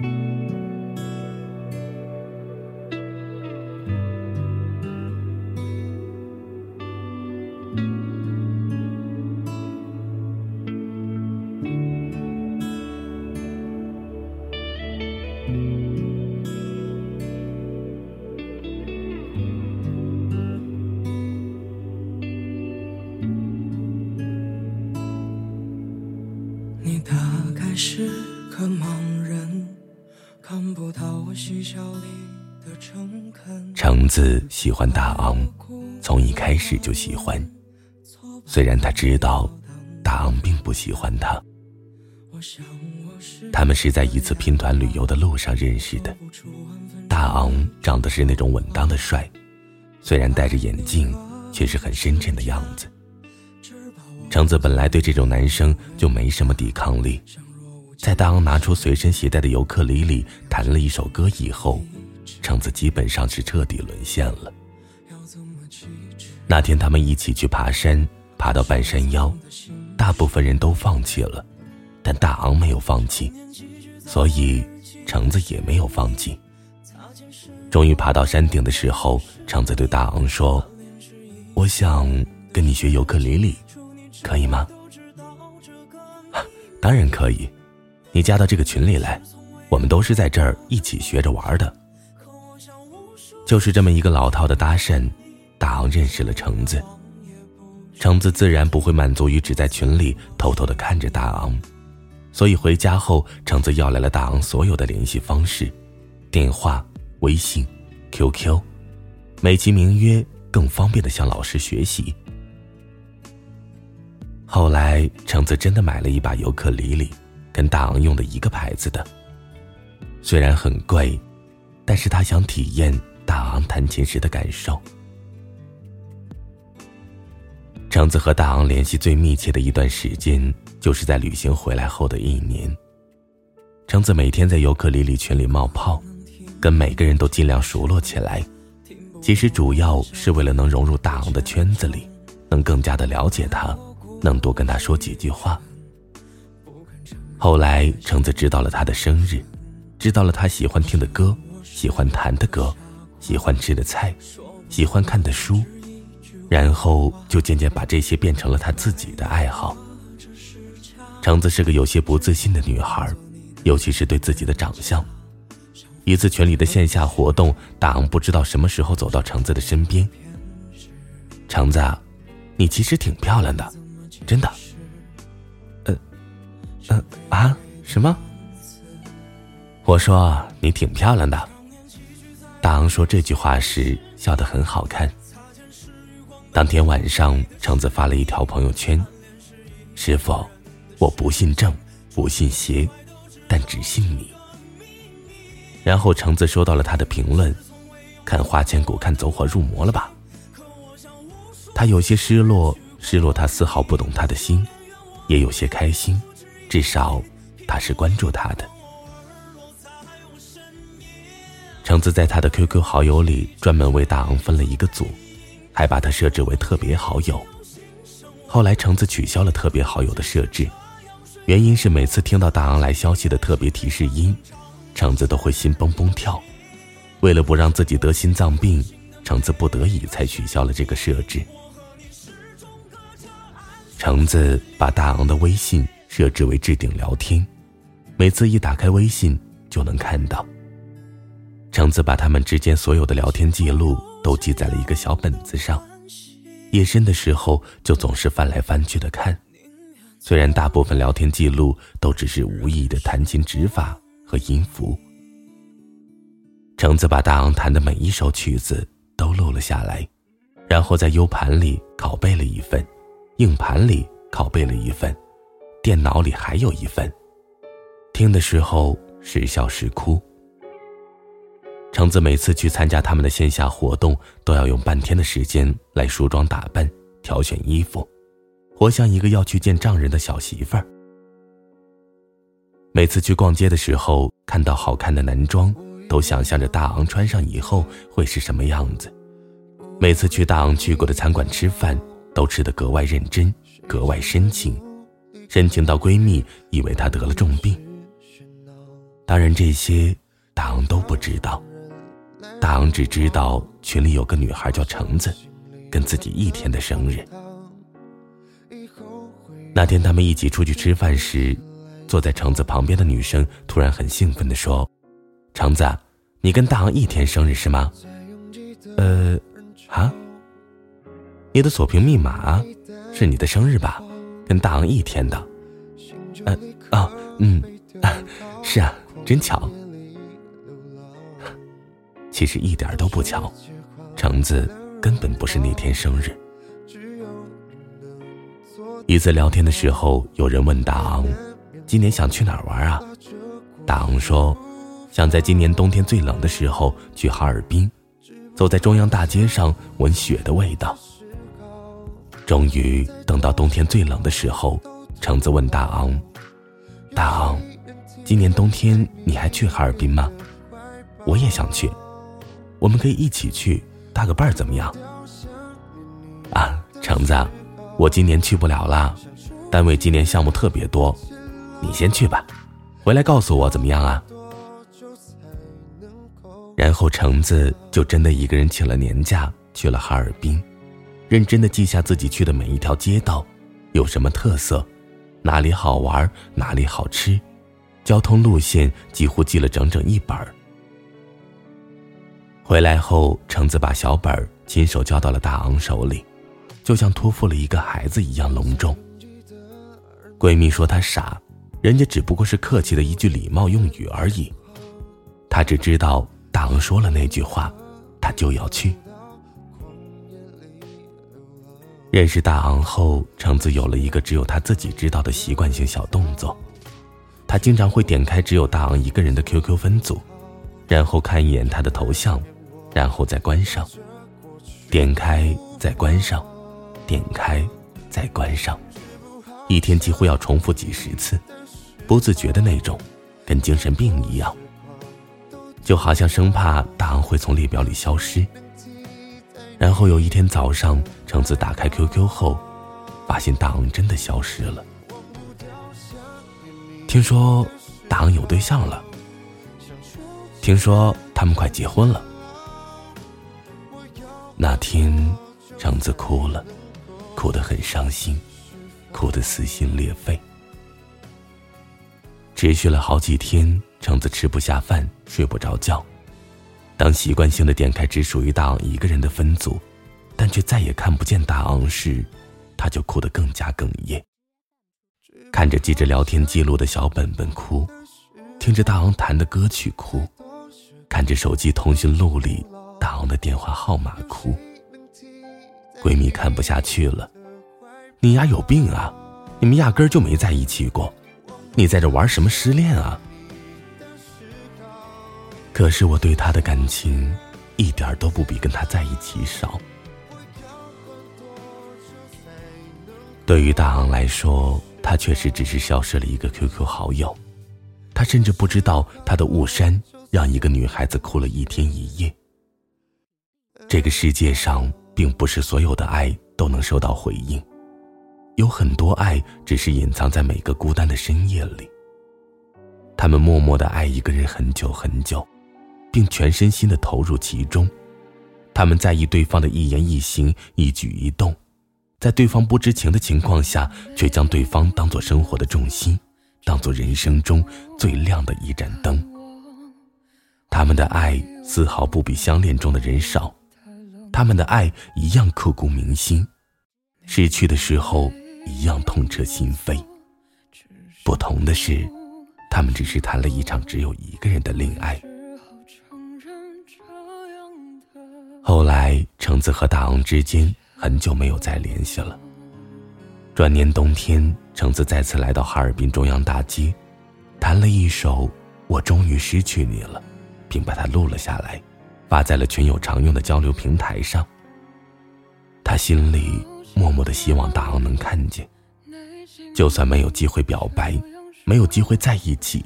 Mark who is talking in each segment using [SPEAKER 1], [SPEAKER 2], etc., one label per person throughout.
[SPEAKER 1] 你大概是个盲人，看不到我嬉笑里的诚恳。
[SPEAKER 2] 橙子喜欢大昂，从一开始就喜欢。虽然他知道大昂并不喜欢他，他们是在一次拼团旅游的路上认识的。大昂长得是那种稳当的帅，虽然戴着眼镜，却是很深沉的样子。橙子本来对这种男生就没什么抵抗力，在大昂拿出随身携带的尤克里里弹了一首歌以后，橙子基本上是彻底沦陷了。那天他们一起去爬山，爬到半山腰，大部分人都放弃了，但大昂没有放弃，所以橙子也没有放弃。终于爬到山顶的时候，橙子对大昂说：“我想跟你学尤克里里。”可以吗？当然可以，你加到这个群里来，我们都是在这儿一起学着玩的。就是这么一个老套的搭讪，大昂认识了橙子。橙子自然不会满足于只在群里偷偷的看着大昂，所以回家后，橙子要来了大昂所有的联系方式，电话、微信、QQ，美其名曰更方便的向老师学习。后来，橙子真的买了一把尤克里里，跟大昂用的一个牌子的。虽然很贵，但是他想体验大昂弹琴时的感受。橙子和大昂联系最密切的一段时间，就是在旅行回来后的一年。橙子每天在尤克里里群里冒泡，跟每个人都尽量熟络起来，其实主要是为了能融入大昂的圈子里，能更加的了解他。能多跟他说几句话。后来，橙子知道了他的生日，知道了他喜欢听的歌，喜欢弹的歌，喜欢吃的菜，喜欢看的书，然后就渐渐把这些变成了他自己的爱好。橙子是个有些不自信的女孩，尤其是对自己的长相。一次群里的线下活动，大昂不知道什么时候走到橙子的身边。橙子，你其实挺漂亮的。真的，呃啊，什么？我说你挺漂亮的。大昂说这句话时笑得很好看。当天晚上，橙子发了一条朋友圈：“师傅，我不信正，不信邪，但只信你。”然后橙子收到了他的评论：“看花千骨，看走火入魔了吧？”他有些失落。失落，他丝毫不懂他的心，也有些开心，至少他是关注他的。橙子在他的 QQ 好友里专门为大昂分了一个组，还把他设置为特别好友。后来橙子取消了特别好友的设置，原因是每次听到大昂来消息的特别提示音，橙子都会心蹦蹦跳。为了不让自己得心脏病，橙子不得已才取消了这个设置。橙子把大昂的微信设置为置顶聊天，每次一打开微信就能看到。橙子把他们之间所有的聊天记录都记在了一个小本子上，夜深的时候就总是翻来翻去的看。虽然大部分聊天记录都只是无意的弹琴指法和音符，橙子把大昂弹的每一首曲子都录了下来，然后在 U 盘里拷贝了一份。硬盘里拷贝了一份，电脑里还有一份。听的时候时笑时哭。橙子每次去参加他们的线下活动，都要用半天的时间来梳妆打扮、挑选衣服，活像一个要去见丈人的小媳妇儿。每次去逛街的时候，看到好看的男装，都想象着大昂穿上以后会是什么样子。每次去大昂去过的餐馆吃饭。都吃得格外认真，格外深情，深情到闺蜜以为她得了重病。当然，这些大昂都不知道。大昂只知道群里有个女孩叫橙子，跟自己一天的生日。那天他们一起出去吃饭时，坐在橙子旁边的女生突然很兴奋地说：“橙子，你跟大昂一天生日是吗？”“呃，啊，你的锁屏密码是你的生日吧？跟大昂一天的。”“呃，啊，嗯啊，是啊，真巧。”其实一点都不巧，橙子根本不是那天生日。一次聊天的时候，有人问大昂：“今年想去哪儿玩啊？”大昂说：“想在今年冬天最冷的时候去哈尔滨，走在中央大街上闻雪的味道。”终于等到冬天最冷的时候，橙子问大昂：“大昂，今年冬天你还去哈尔滨吗？我也想去，我们可以一起去搭个伴儿，怎么样？”啊，橙子。我今年去不了了，单位今年项目特别多，你先去吧，回来告诉我怎么样啊？然后橙子就真的一个人请了年假去了哈尔滨，认真的记下自己去的每一条街道，有什么特色，哪里好玩，哪里好吃，交通路线几乎记了整整一本儿。回来后，橙子把小本儿亲手交到了大昂手里。就像托付了一个孩子一样隆重。闺蜜说她傻，人家只不过是客气的一句礼貌用语而已。她只知道大昂说了那句话，她就要去。认识大昂后，橙子有了一个只有他自己知道的习惯性小动作，他经常会点开只有大昂一个人的 QQ 分组，然后看一眼他的头像，然后再关上，点开再关上。点开，再关上，一天几乎要重复几十次，不自觉的那种，跟精神病一样，就好像生怕大昂会从列表里消失。然后有一天早上，橙子打开 QQ 后，发现大昂真的消失了。听说大昂有对象了，听说他们快结婚了。那天，橙子哭了。哭得很伤心，哭得撕心裂肺，持续了好几天。橙子吃不下饭，睡不着觉。当习惯性的点开只属于大昂一个人的分组，但却再也看不见大昂时，他就哭得更加哽咽。看着记着聊天记录的小本本哭，听着大昂弹的歌曲哭，看着手机通讯录里大昂的电话号码哭。闺蜜看不下去了，你丫有病啊！你们压根儿就没在一起过，你在这玩什么失恋啊？可是我对他的感情，一点都不比跟他在一起少。对于大昂来说，他确实只是消失了一个 QQ 好友，他甚至不知道他的误删让一个女孩子哭了一天一夜。这个世界上。并不是所有的爱都能收到回应，有很多爱只是隐藏在每个孤单的深夜里。他们默默的爱一个人很久很久，并全身心的投入其中。他们在意对方的一言一行、一举一动，在对方不知情的情况下，却将对方当做生活的重心，当做人生中最亮的一盏灯。他们的爱丝毫不比相恋中的人少。他们的爱一样刻骨铭心，失去的时候一样痛彻心扉。不同的是，他们只是谈了一场只有一个人的恋爱。后来，橙子和大昂之间很久没有再联系了。转年冬天，橙子再次来到哈尔滨中央大街，弹了一首《我终于失去你了》，并把它录了下来。发在了群友常用的交流平台上。他心里默默的希望大昂能看见，就算没有机会表白，没有机会在一起，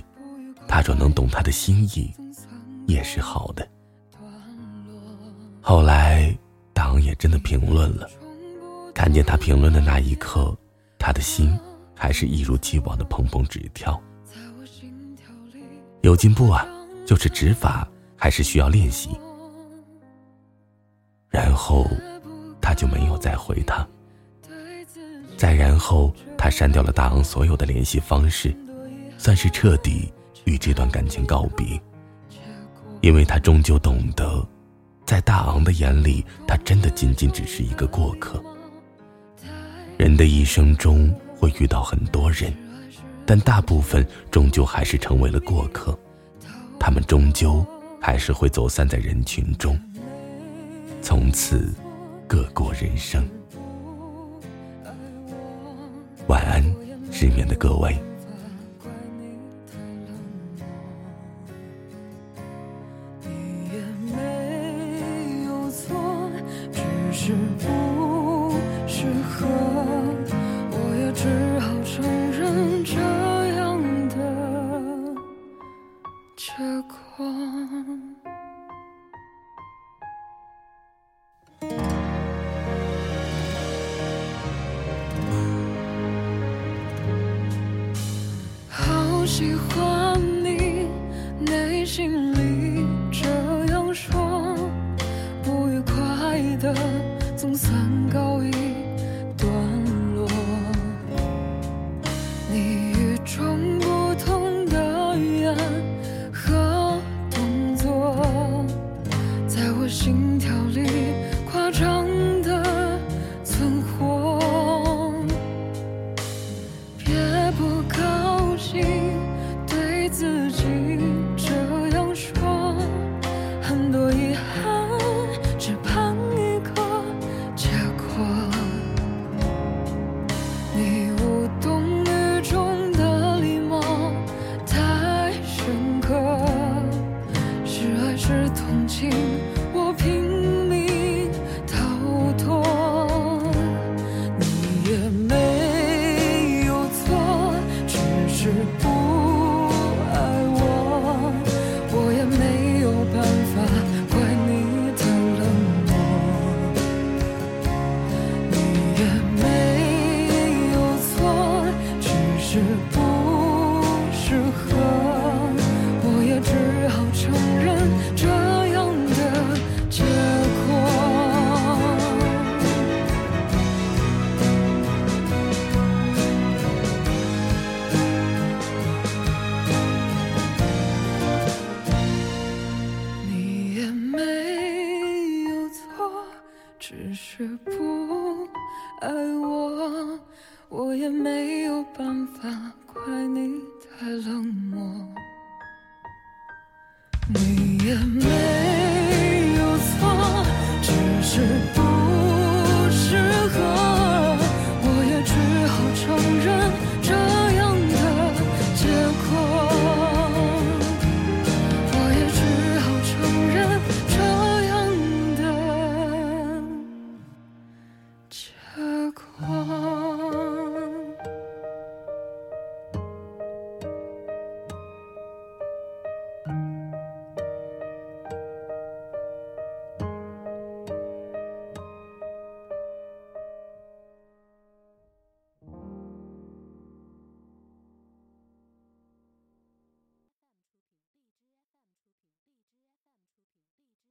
[SPEAKER 2] 他若能懂他的心意，也是好的。后来，大昂也真的评论了，看见他评论的那一刻，他的心还是一如既往的砰砰直跳。有进步啊，就是指法还是需要练习。然后，他就没有再回他。再然后，他删掉了大昂所有的联系方式，算是彻底与这段感情告别。因为他终究懂得，在大昂的眼里，他真的仅仅只是一个过客。人的一生中会遇到很多人，但大部分终究还是成为了过客，他们终究还是会走散在人群中，从此各过人生。晚安，失眠的各位。
[SPEAKER 1] 是不适合。我也只好承认这样的结果。好喜欢你内心里怪你太冷漠。你也没有错，只是不适合，我也只好承认这样的结果。我也只好承认这样的结果。